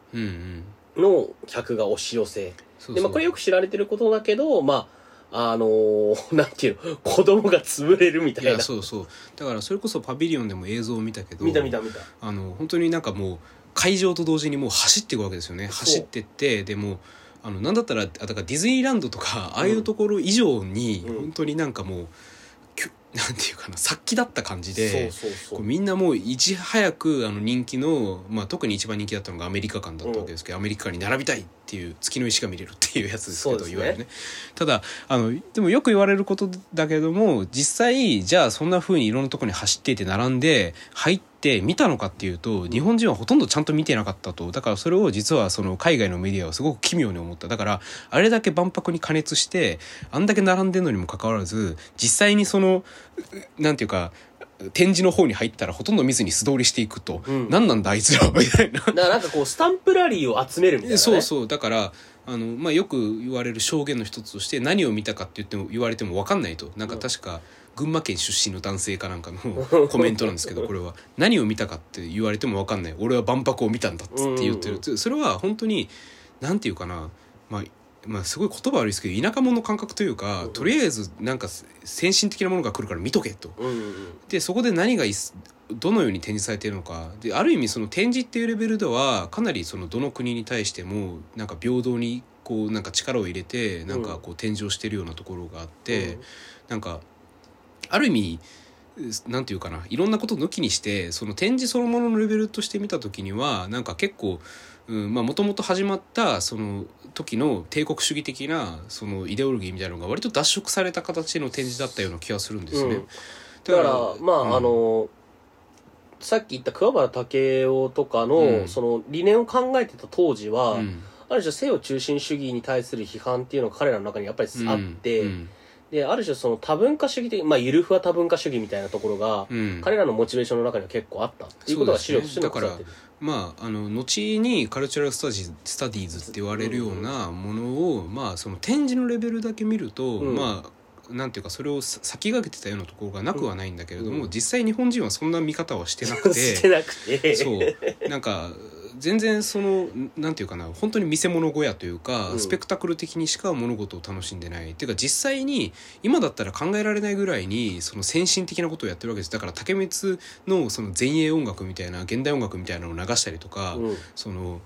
の客が押し寄せ。で、まあ、これよく知られてることだけど、まあ、あのー なんていうの、子供が潰れるみたいいな。やそうそうだからそれこそパビリオンでも映像を見たけど見た見た見た。あの本当になんかもう会場と同時にもう走っていくわけですよね走ってってでもあのなんだったらあだからディズニーランドとかああいうところ以上に、うん本当になんかもうきゅなんていうかな殺気だった感じで。みんなもういち早くあの人気の、まあ、特に一番人気だったのがアメリカ館だったわけですけど、アメリカ館に並びたいっていう月の石が見れるっていうやつですけどね。いわゆるね。ただあのでもよく言われることだけども実際じゃあそんな風にいろんなところに走っていて並んで入って見たのかっていうと日本人はほとんどちゃんと見てなかったと。だからそれを実はその海外のメディアはすごく奇妙に思った。だからあれだけ万博に加熱してあんだけ並んでるのにもかかわらず実際にそのうなんていうか展示の方に入ったらほとんど見ずに素通りしていくと、うん。何なんだあいつらはみたいな。だからなんかこう、スタンプラリーを集めるみたいな、ね。そうそう。だからあの、まあ、よく言われる証言の一つとして何を見たかって言っても言われても分かんないと。なんか確か群馬県出身の男性かなんかの コメントなんですけどこれは。何を見たかって言われても分かんない。俺は万博を見たんだっつって言ってる、それは本当になんていうかな。まあまあ、すごい言葉悪いですけど田舎者の感覚というか、うん。とりあえずなんか先進的なものが来るから見とけと。うんうんうん。でそこで何がどのように展示されているのか。である意味その展示っていうレベルではかなりそのどの国に対してもなんか平等にこうなんか力を入れてなんかこう展示をしてるようなところがあって、なんかある意味なんていうかないろんなこと抜きにしてその展示そのもののレベルとして見た時にはなんか結構もともと始まったその時の帝国主義的なそのイデオロギーみたいなのが割と脱色された形の展示だったような気がするんですね。うん。だからまあ、うん。あのさっき言った桑原武雄とかの、うん。その理念を考えてた当時は、うん。ある種西洋中心主義に対する批判っていうのが彼らの中にやっぱりあって、うんである種その多文化主義的まあゆるふわ多文化主義みたいなところが、うん。彼らのモチベーションの中には結構あった。っていうことが資料として残されてる、まあ、あの後にカルチャラルスタジスタディーズって言われるようなものを、まあ、その展示のレベルだけ見ると、うん。まあなんていうかそれをさ先駆けてたようなところがなくはないんだけれども、うん。実際日本人はそんな見方はしてなくて。してなくて。そう。なんか全然そのなんていうかな本当に見せ物小屋というか、うん。スペクタクル的にしか物事を楽しんでない。っていうか実際に今だったら考えられないぐらいにその先進的なことをやってるわけです。だから竹光のその前衛音楽みたいな現代音楽みたいなのを流したりとか、うん。その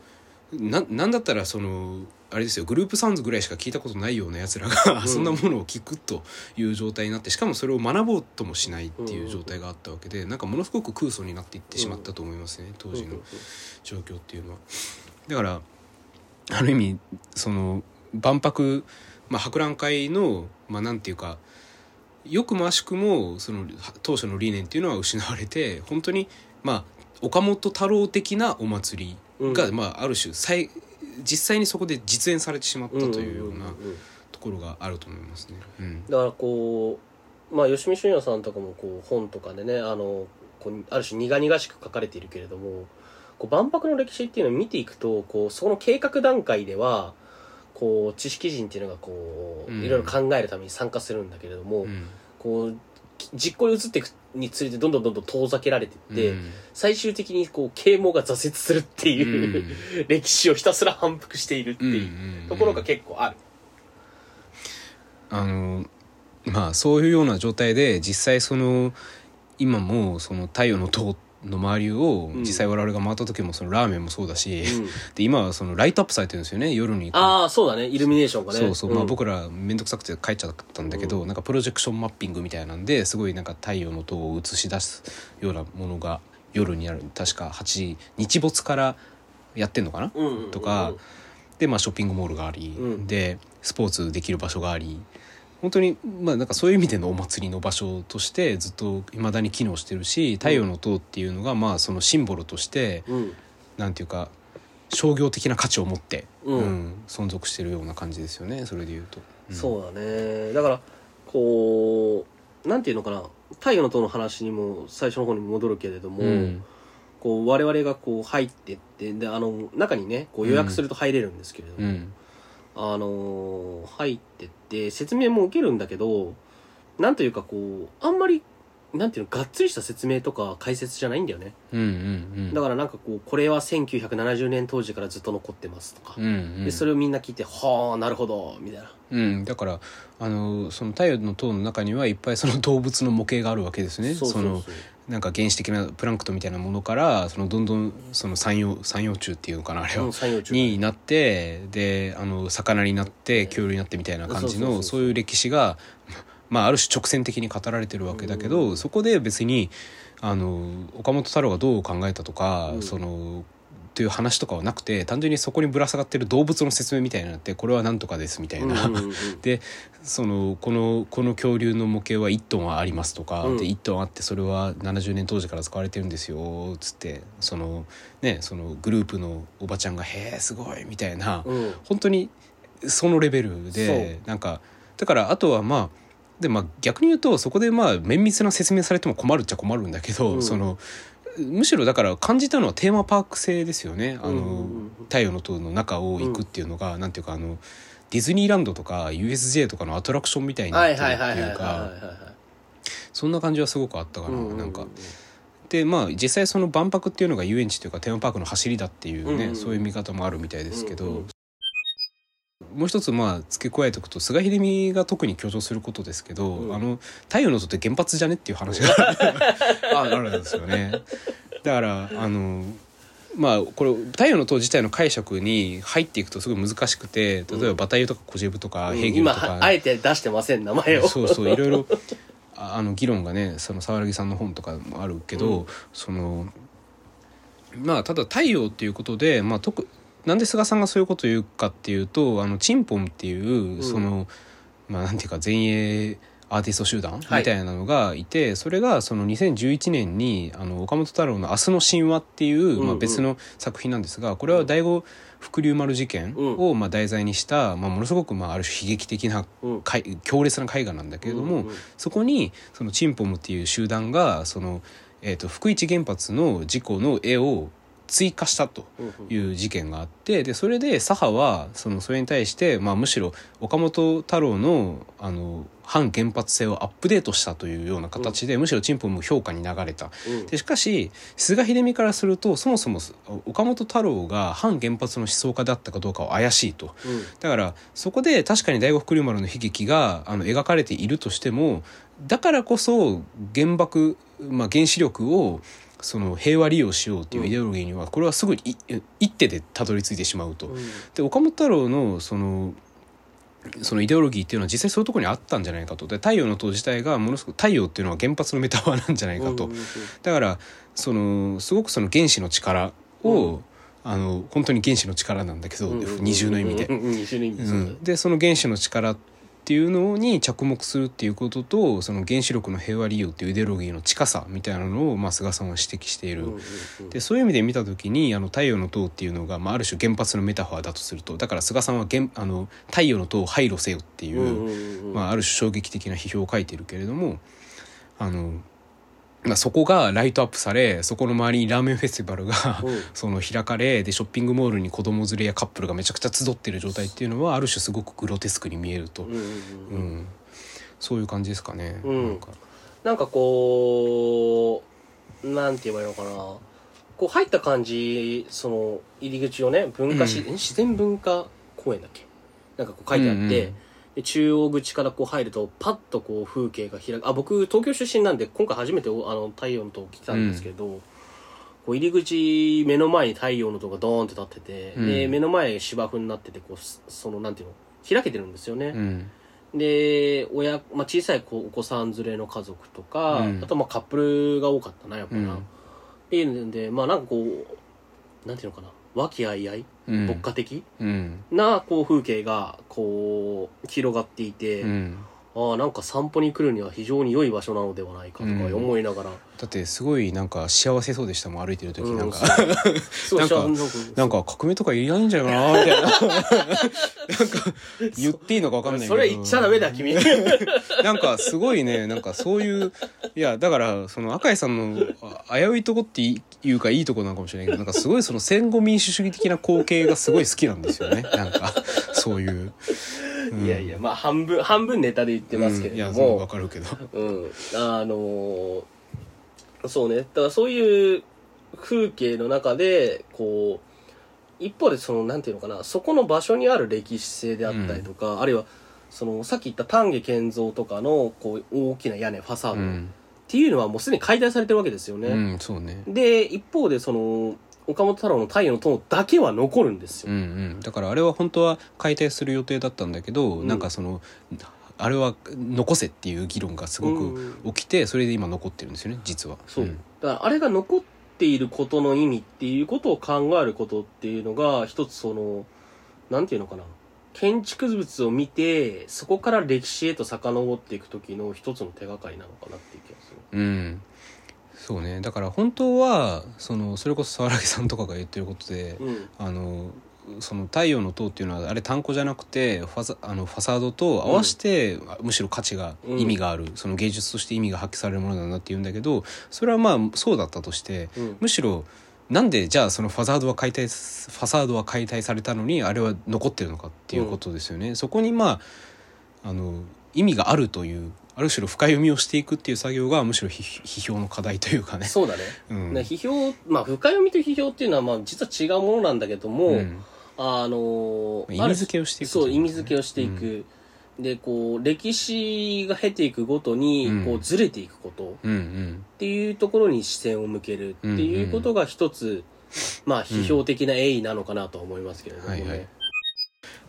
ななんだったらそのあれですよグループサウンズぐらいしか聞いたことないようなやつらが、うん。そんなものを聞くという状態になってしかもそれを学ぼうともしないっていう状態があったわけでなんかものすごく空想になっていってしまったと思いますね当時の状況っていうのは。だからある意味その万博、まあ、博覧会の、まあ、なんていうかよくも悪しくもその当初の理念っていうのは失われて本当にまあ岡本太郎的なお祭りが、うん。まあ、ある種最実際にそこで実演されてしまったというようなところがあると思いますね。うん。だからこうまあ吉見俊也さんとかもこう本とかでねあのこうある種苦々しく書かれているけれどもこう万博の歴史っていうのを見ていくとこうその計画段階ではこう知識人っていうのがこううん。いろいろ考えるために参加するんだけれども、うん。こうき実行に移っていくにつれてどんどんどんどん遠ざけられていって、うん。最終的にこう啓蒙が挫折するっていう、歴史をひたすら反復しているってうんいうところが結構ある。あのまあそういうような状態で実際その今もその太陽の塔の周りをうん。実際我々が回った時もそのラーメンもそうだし、うん。で今はそのライトアップされてるんですよね夜に。ああそうだね。イルミネーションがね。そうそう、まあん。僕ら面倒くさくて帰っちゃったんだけど、なんかプロジェクションマッピングみたいなんですごいなんか太陽の塔を映し出すようなものが夜にある。確か8時日没からやってんのかな、うんうんうん。うんとかで、まあ、ショッピングモールがあり、うん。でスポーツできる場所があり本当にまあなんかそういう意味でのお祭りの場所としてずっといまだに機能してるし太陽の塔っていうのがまあそのシンボルとしてうん。なんていうか商業的な価値を持って、うん存続してるような感じですよねそれで言うと。うん。そうだね。だからこうなんていうのかな。太陽の塔の話にも最初の方に戻るけれども、うん。こう我々がこう入ってってであの中にねこう予約すると入れるんですけれども、うんあのー入ってって説明も受けるんだけどなんというかこうあんまりなんていうのがっつりした説明とか解説じゃないんだよね、うんうんうん。だからなんかこうこれは1970年当時からずっと残ってますとか、うんうん。でそれをみんな聞いてはあなるほどみたいな。うん、だからあのその太陽の塔の中にはいっぱいその動物の模型があるわけですね。そうそうそう。のなんか原始的なプランクトンみたいなものからそのどんどんその三葉三葉虫っていうのかなあれは、うん三葉虫になってであの魚になって恐竜になってみたいな感じのそういう歴史が、まあ、ある種直線的に語られてるわけだけど、うん。そこで別にあの岡本太郎がどう考えたとか、うん。そのという話とかはなくて単純にそこにぶら下がってる動物の説明みたいになってこれは何とかですみたいな。うんうんうん。でそのこのこの恐竜の模型は1トンはありますとか、うん。で1トンあってそれは70年当時から使われてるんですよつってそのねそのグループのおばちゃんが「へえすごい」みたいな、うん。本当にそのレベルでなんかだからあとはまあでまあ逆に言うとそこでまあ綿密な説明されても困るっちゃ困るんだけど、うん。そのむしろだから感じたのはテーマパーク性ですよね。あの、うん。うんうん太陽の塔の中を行くっていうのが、なんていうかあのディズニーランドとか USJ とかのアトラクションみたいになはいってるってはいうかはそんな感じはすごくあったかな、いはいなんか。でまあ実際その万博っていうのが遊園地というかテーマパークの走りだっていうね、うんうんそういう見方もあるみたいですけど、うんうんもう一つまあ付け加えておくと菅秀美が特に強調することですけど、うん。あの太陽の塔って原発じゃねっていう話が。ああるんですよね。だからあのまあこれ太陽の塔自体の解釈に入っていくとすごい難しくて例えばバタイユとかコジェブとかヘーゲル今とか、はあえて出してません名前を。そうそういろいろ ああの議論がねその沢木さんの本とかもあるけど、うん。そのまあただ太陽っていうことで、まあ、特なんで菅さんがそういうことを言うかっていうとあのチンポンっていう、ん。そのまあなんていうか前衛アーティスト集団みはい。たいなのがいて、それがその2011年にあの岡本太郎の「明日の神話」っていう、まあ、別の作品なんですがこれは第五福竜丸事件をまあ題材にした、まあ、ものすごくまあある種悲劇的な強烈な絵画なんだけれども、そこにそのチンポムっていう集団がその、えー、と福一原発の事故の絵を追加したという事件があってでそれで左派はそのそれに対して、まあ、むしろ岡本太郎のあの反原発性をアップデートしたというような形で、むしろチンポム評価に流れた。うんでしかし菅秀美からするとそもそも岡本太郎が反原発の思想家だったかどうかは怪しいと。うんだからそこで確かに第五福竜丸の悲劇があの描かれているとしてもだからこそ原爆、まあ、原子力をその平和利用しようというイデオロギーにはこれはすぐにい一手でたどり着いてしまうと。うん。で岡本太郎のそのそのイデオロギーっていうのは実際そういうところにあったんじゃないかと。で太陽の塔自体がものすごく太陽っていうのは原発のメタファーなんじゃないかと、だからそのすごくその原子の力を、うん。あの本当に原子の力なんだけど、二重の意味で。でその原子の力っていうのに着目するっていうこととその原子力の平和利用っていうイデオロギーの近さみたいなのを、まあ、菅さんは指摘している。でそういう意味で見た時にあの太陽の塔っていうのが、まあ、ある種原発のメタファーだとするとだから菅さんは原あの太陽の塔を廃炉せよっていう、まあ、ある種衝撃的な批評を書いてるけれどもあの、まあ、そこがライトアップされそこの周りにラーメンフェスティバルが、うん。その開かれでショッピングモールに子供連れやカップルがめちゃくちゃ集ってる状態っていうのはある種すごくグロテスクに見えると、うんうんそういう感じですかね。うん。なんか。なんかこうなんて言えばいいのかな。こう入った感じその入り口をね文化し、うん。自然文化公園だっけ？なんかこう書いてあって、うんうんで中央口からこう入るとパッとこう風景が開く。あ僕東京出身なんで今回初めておあの太陽の塔来たんですけど、こう入り口目の前に太陽の塔がドーンって立ってて、うん。で目の前芝生になっててこうすそのなんていうの？開けてるんですよね、うん。で親、まあ、小さい子お子さん連れの家族とか、うん。あとまあカップルが多かったなやっぱな、うん。っていうんでまあなんかこうなんていうのかな和気あいあい？うん。牧歌的？うん。なこう風景がこう広がっていて、うんああなんか散歩に来るには非常に良い場所なのではないかとか思いながら、だってすごいなんか幸せそうでしたもん歩いてる時。うん。なんか、そうなんかなんか革命とかいらないんじゃないかなみたいな。なんか言っていいのか分かんないけど。それ言っちゃダメだ君。なんかすごいね。なんかそういういやだからその赤井さんのあ危ういとこっていうかいいとこなのかもしれないけどなんかすごいその戦後民主主義的な光景がすごい好きなんですよね。なんかそういう、うんいやいやまあ半分半分ネタで言ってますけれども、分かるけど。うん、あのーそうね。だからそういう風景の中でこう一方でそのなんていうのかなそこの場所にある歴史性であったりとか、あるいはそのさっき言った丹下健三とかのこう大きな屋根ファサードっうん、ていうのはもうすでに解体されてるわけですよね、うん、そうね。で一方でその岡本太郎の太陽の塔だけは残るんですよ、うんうん、だからあれは本当は解体する予定だったんだけど、うん。なんかそのあれは残せっていう議論がすごうんく起きてそれで今残ってるんですよね実は。そう、ん。だからあれが残っていることの意味っていうことを考えることっていうのが一つそのなんていうのかな。建築物を見てそこから歴史へと遡っていく時の一つの手がかりなのかなっていう気がする。うんそうね。だから本当はそのそれこそ沢木さんとかが言ってることで、うん。あのその太陽の塔っていうのはあれ単語じゃなくてファサあのファサードと合わせて、むしろ価値が、うん。意味があるその芸術として意味が発揮されるものだなって言うんだけどそれはまあそうだったとしてうん。むしろなんでじゃあそのファサードは解体ファサードは解体されたのにあれは残ってるのかっていうことですよね。そこにまああの意味があるというある種の深読みをしていくっていう作業がむしろ批批評の課題というかね。そうだね、うん。ね批評まあ深読みと批評っていうのはまあ実は違うものなんだけども、うん。あの意味付けをしていくそう意味付けをしていく、でこう歴史が経ていくごとにうん。こうずれていくこと、うんうん。っていうところに視線を向けるっていうことが一つ、まあ批評的な鋭意なのかなとは思いますけれどもね。はいはい。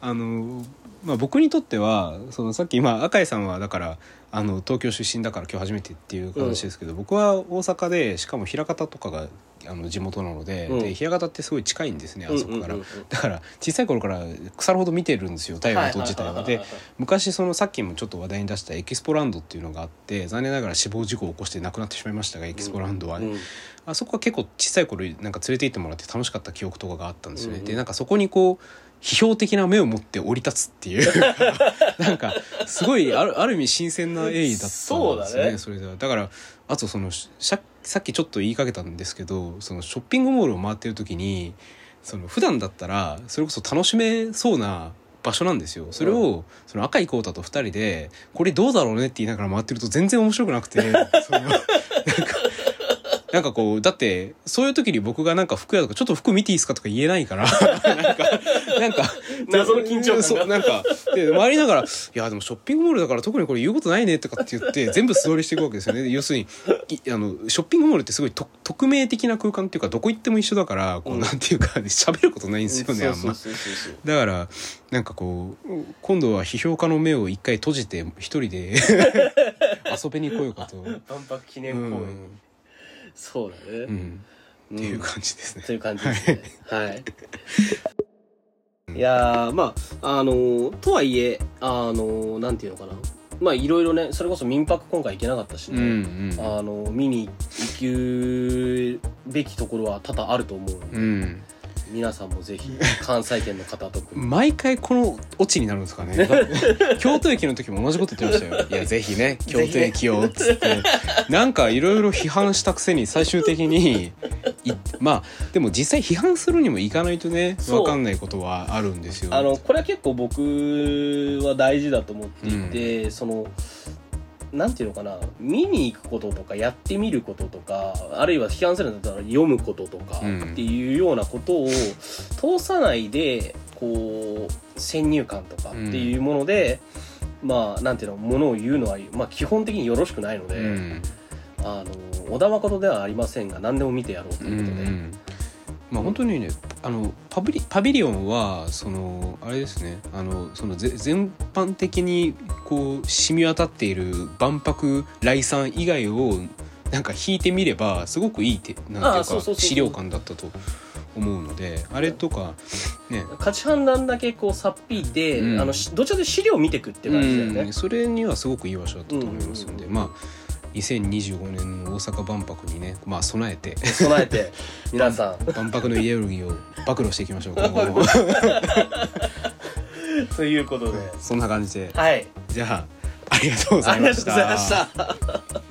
あのまあ、僕にとってはそのさっき今赤井さんはだからあの東京出身だから今日初めてっていう話ですけど、僕は大阪でしかも枚方とかがあの地元なので,、うん。で枚方ってすごい近いんですねあそこから、うんうん。うんうんだから小さい頃から腐るほど見てるんですよ太陽の塔自体は。で昔そのさっきもちょっと話題に出したエキスポランドっていうのがあって残念ながら死亡事故を起こして亡くなってしまいましたがエキスポランドはね、うん。あそこは結構小さい頃なんか連れて行ってもらって楽しかった記憶とかがあったんですよね、うんうん。でなんかそこにこう批評的な目を持って降り立つっていう。なんかすごいあるある意味新鮮な鋭意だったんですよねね。それでは。だからあとそのさっきちょっと言いかけたんですけどそのショッピングモールを回ってる時にその普段だったらそれこそ楽しめそうな場所なんですよ。それを、その赤井浩太と二人でこれどうだろうねって言いながら回ってると全然面白くなくて そのなんかなんかこう、だって、そういう時に僕がなんか服屋とか、ちょっと服見ていいですかとか言えないから、なんか、なんか、謎の緊張感がそう、なんか、で、回りながら、いや、でもショッピングモールだから特にこれ言うことないねとかって言って、全部素通りしていくわけですよね。要するに、いあの、ショッピングモールってすごいと匿名的な空間っていうか、どこ行っても一緒だから、こう、うんなんていうか、喋ることないんですよね、あんま。だから、なんかこう、今度は批評家の目を一回閉じて、一人で 遊びに来ようかと。万博記念う公園、ん。そうだね、うん。っていう感じですね。という感じですねはい、いやーまああのーとはいえあのーなんていうのかなまあいろいろねそれこそ民泊今回行けなかったしうね、んうん。あの見に行くべきところは多々あると思ううん。皆さんもぜひ関西圏の方とか毎回このオチになるんですかね。京都駅の時も同じこと言ってましたよ。いや、ぜひね、京都駅を、つって。なんかいろいろ批判したくせに最終的に、いまあ、でも実際批判するにもいかないとね、そうわかんないことはあるんですよ。あのこれは結構僕は大事だと思っていて、そのなんていうのかな見に行くこととかやってみることとかあるいは批判するんだったら読むこととかうんっていうようなことを通さないでこう先入観とかっていうもので、まあなんていうのものを言うのは、まあ、基本的によろしくないので、うん。あの小田誠ではありませんが何でも見てやろうとうんいううことで。ん。まあ本当にねあのパビリパビリオンはそのあれですねあのそのぜ全般的にこう染み渡っている万博来産以外をなんか引いてみればすごくいいてなんて資料館だったと思うのであれとかね。価値判断だけこうさっぴいて、うん。あのしどちらかというと資料を見ていくって感じだよね。うん、それにはすごくいい場所だったと思いますので、うん。まあ2025年の大阪万博にねまあ備えて。備えて 皆さん。万博のイデオロギーを暴露していきましょう今後もということで。そんな感じで。はい。じゃあありがとうございました